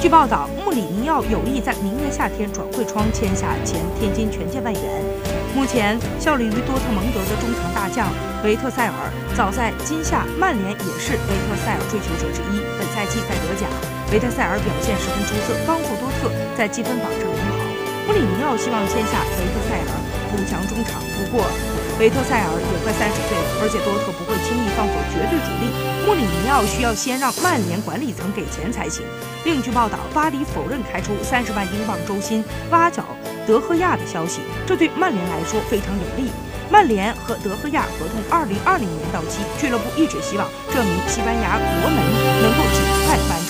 据报道，穆里尼奥有意在明年夏天转会窗签下前天津权健外援。目前效力于多特蒙德的中场大将维特塞尔，早在今夏曼联也是维特塞尔追求者之一。本赛季在德甲，维特塞尔表现十分出色，帮助多特在积分榜上领跑。穆里尼奥希望签下维特塞尔补强中场，不过。维特塞尔也快三十岁了，而且多特不会轻易放走绝对主力。穆里尼奥需要先让曼联管理层给钱才行。另据报道，巴黎否认开出三十万英镑周薪挖角德赫亚的消息，这对曼联来说非常有利。曼联和德赫亚合同二零二零年到期，俱乐部一直希望这名西班牙国门能够尽快搬。